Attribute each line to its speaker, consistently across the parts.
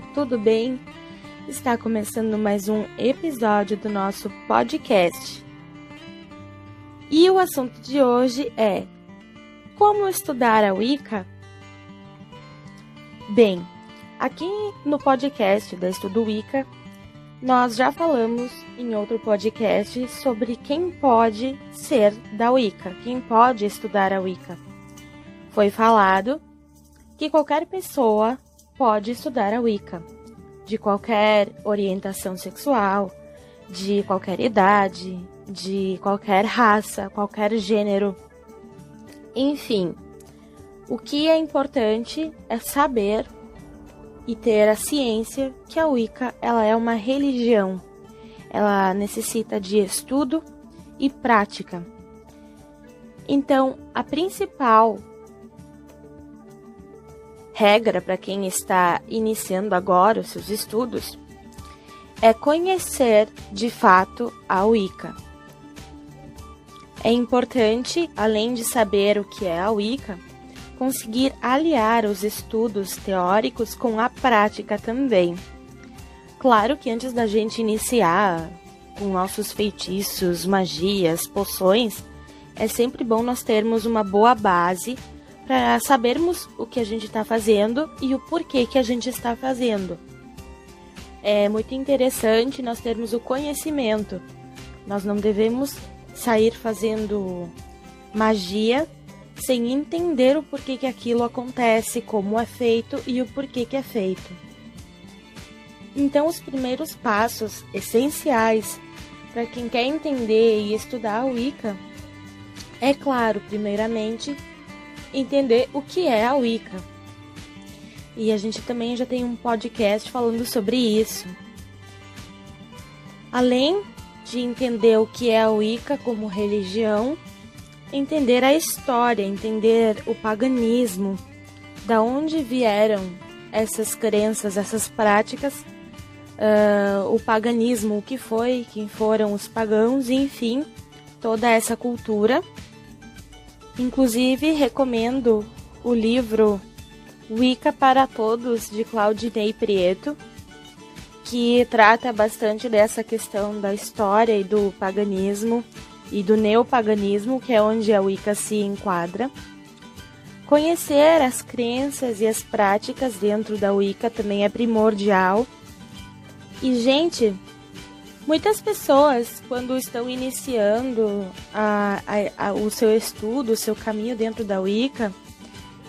Speaker 1: tudo bem? Está começando mais um episódio do nosso podcast. E o assunto de hoje é como estudar a Wicca? Bem, aqui no podcast da Estudo Wicca, nós já falamos em outro podcast sobre quem pode ser da Wicca, quem pode estudar a Wicca. Foi falado que qualquer pessoa pode estudar a Wicca, de qualquer orientação sexual, de qualquer idade, de qualquer raça, qualquer gênero. Enfim, o que é importante é saber e ter a ciência que a Wicca ela é uma religião. Ela necessita de estudo e prática. Então, a principal regra para quem está iniciando agora os seus estudos é conhecer de fato a Wicca. É importante, além de saber o que é a Wicca, conseguir aliar os estudos teóricos com a prática também. Claro que antes da gente iniciar com nossos feitiços, magias, poções, é sempre bom nós termos uma boa base para sabermos o que a gente está fazendo e o porquê que a gente está fazendo. É muito interessante nós termos o conhecimento. Nós não devemos sair fazendo magia sem entender o porquê que aquilo acontece, como é feito e o porquê que é feito. Então, os primeiros passos essenciais para quem quer entender e estudar o Wicca é claro, primeiramente, entender o que é a Wicca. E a gente também já tem um podcast falando sobre isso. Além de entender o que é a Wicca como religião, entender a história, entender o paganismo, da onde vieram essas crenças, essas práticas, uh, o paganismo, o que foi, quem foram os pagãos, enfim, toda essa cultura Inclusive, recomendo o livro Wicca para Todos, de Claudinei Prieto, que trata bastante dessa questão da história e do paganismo e do neopaganismo, que é onde a Wicca se enquadra. Conhecer as crenças e as práticas dentro da Wicca também é primordial. E, gente, Muitas pessoas, quando estão iniciando a, a, a, o seu estudo, o seu caminho dentro da Wicca,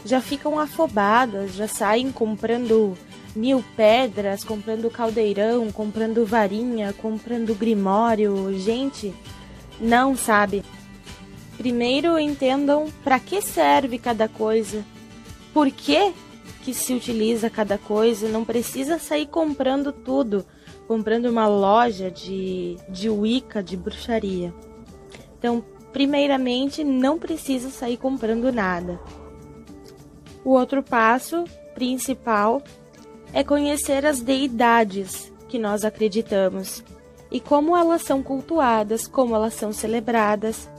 Speaker 1: já ficam afobadas, já saem comprando mil pedras, comprando caldeirão, comprando varinha, comprando grimório. Gente, não sabe. Primeiro entendam para que serve cada coisa, por que, que se utiliza cada coisa, não precisa sair comprando tudo comprando uma loja de, de Wicca, de bruxaria. Então, primeiramente, não precisa sair comprando nada. O outro passo principal é conhecer as deidades que nós acreditamos e como elas são cultuadas, como elas são celebradas,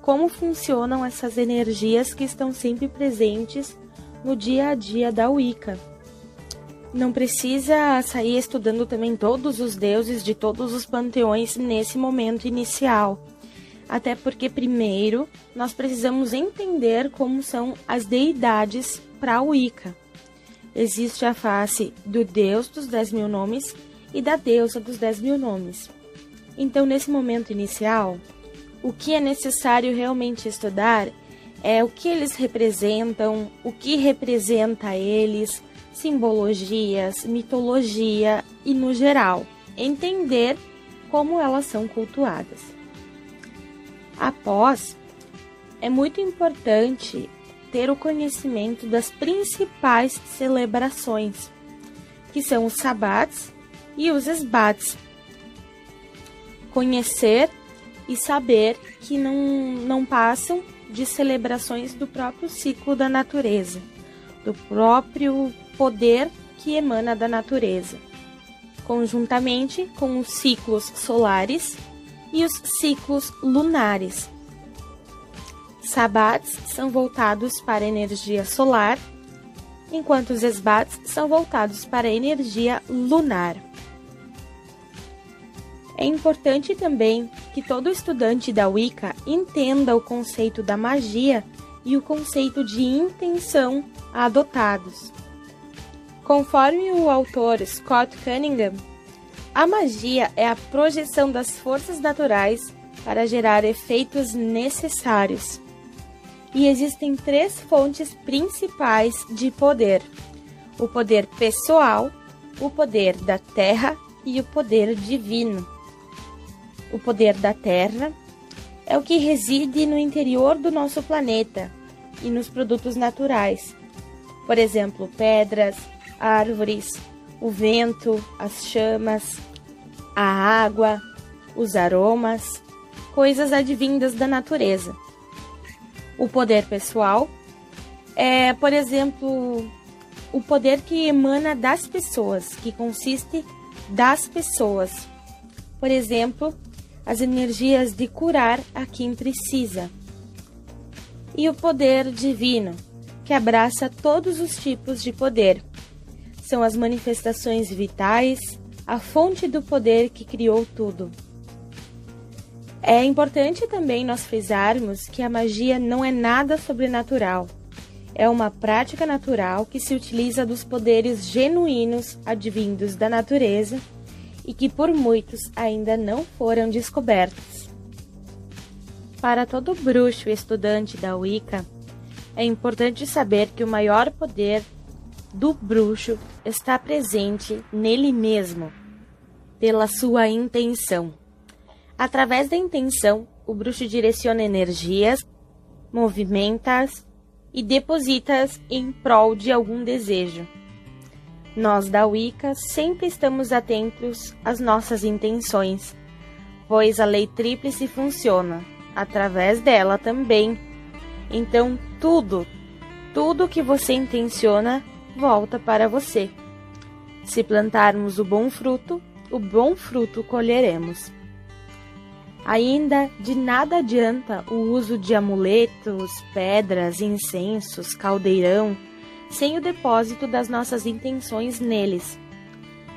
Speaker 1: como funcionam essas energias que estão sempre presentes no dia a dia da Wicca. Não precisa sair estudando também todos os deuses de todos os panteões nesse momento inicial. Até porque, primeiro, nós precisamos entender como são as deidades para a Wicca. Existe a face do deus dos dez mil nomes e da deusa dos dez mil nomes. Então, nesse momento inicial, o que é necessário realmente estudar é o que eles representam, o que representa eles, simbologias, mitologia e, no geral, entender como elas são cultuadas. Após, é muito importante ter o conhecimento das principais celebrações, que são os sabats e os esbats. Conhecer e saber que não, não passam de celebrações do próprio ciclo da natureza, do próprio poder que emana da natureza, conjuntamente com os ciclos solares e os ciclos lunares. Sabats são voltados para a energia solar enquanto os esbates são voltados para a energia lunar. É importante também que todo estudante da Wicca entenda o conceito da magia e o conceito de intenção adotados. Conforme o autor Scott Cunningham, a magia é a projeção das forças naturais para gerar efeitos necessários. E existem três fontes principais de poder: o poder pessoal, o poder da terra e o poder divino. O poder da terra é o que reside no interior do nosso planeta e nos produtos naturais. Por exemplo, pedras, árvores, o vento, as chamas, a água, os aromas, coisas advindas da natureza. O poder pessoal é, por exemplo, o poder que emana das pessoas, que consiste das pessoas. Por exemplo, as energias de curar a quem precisa. E o poder divino, que abraça todos os tipos de poder. São as manifestações vitais, a fonte do poder que criou tudo. É importante também nós frisarmos que a magia não é nada sobrenatural. É uma prática natural que se utiliza dos poderes genuínos advindos da natureza e que por muitos ainda não foram descobertos. Para todo bruxo estudante da Wicca, é importante saber que o maior poder do bruxo está presente nele mesmo, pela sua intenção. Através da intenção, o bruxo direciona energias, movimenta-as e deposita-as em prol de algum desejo. Nós da Wicca sempre estamos atentos às nossas intenções, pois a lei tríplice funciona através dela também. Então, tudo, tudo que você intenciona volta para você. Se plantarmos o bom fruto, o bom fruto colheremos. Ainda de nada adianta o uso de amuletos, pedras, incensos, caldeirão sem o depósito das nossas intenções neles,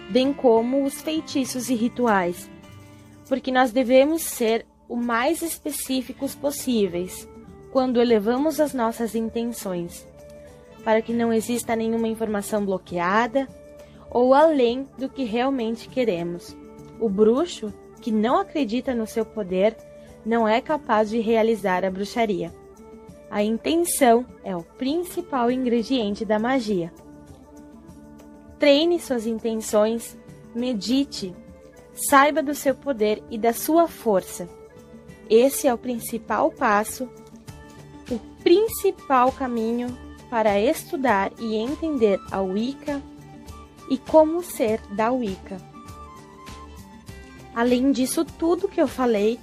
Speaker 1: bem como os feitiços e rituais, porque nós devemos ser o mais específicos possíveis quando elevamos as nossas intenções, para que não exista nenhuma informação bloqueada ou além do que realmente queremos. O bruxo, que não acredita no seu poder, não é capaz de realizar a bruxaria. A intenção é o principal ingrediente da magia. Treine suas intenções, medite, saiba do seu poder e da sua força. Esse é o principal passo, principal caminho para estudar e entender a Wicca e como ser da Wicca. Além disso tudo que eu falei,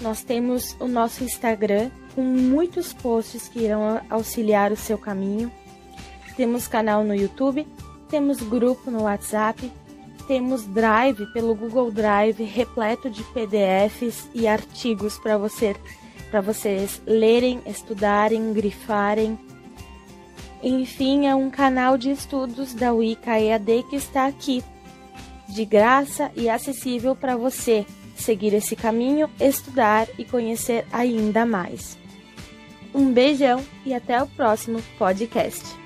Speaker 1: nós temos o nosso Instagram com muitos posts que irão auxiliar o seu caminho. Temos canal no YouTube, temos grupo no WhatsApp, temos Drive pelo Google Drive repleto de PDFs e artigos para você, para vocês lerem, estudarem, grifarem. Enfim, é um canal de estudos da Wicca EAD que está aqui, de graça e acessível para você seguir esse caminho, estudar e conhecer ainda mais. Um beijão e até o próximo podcast.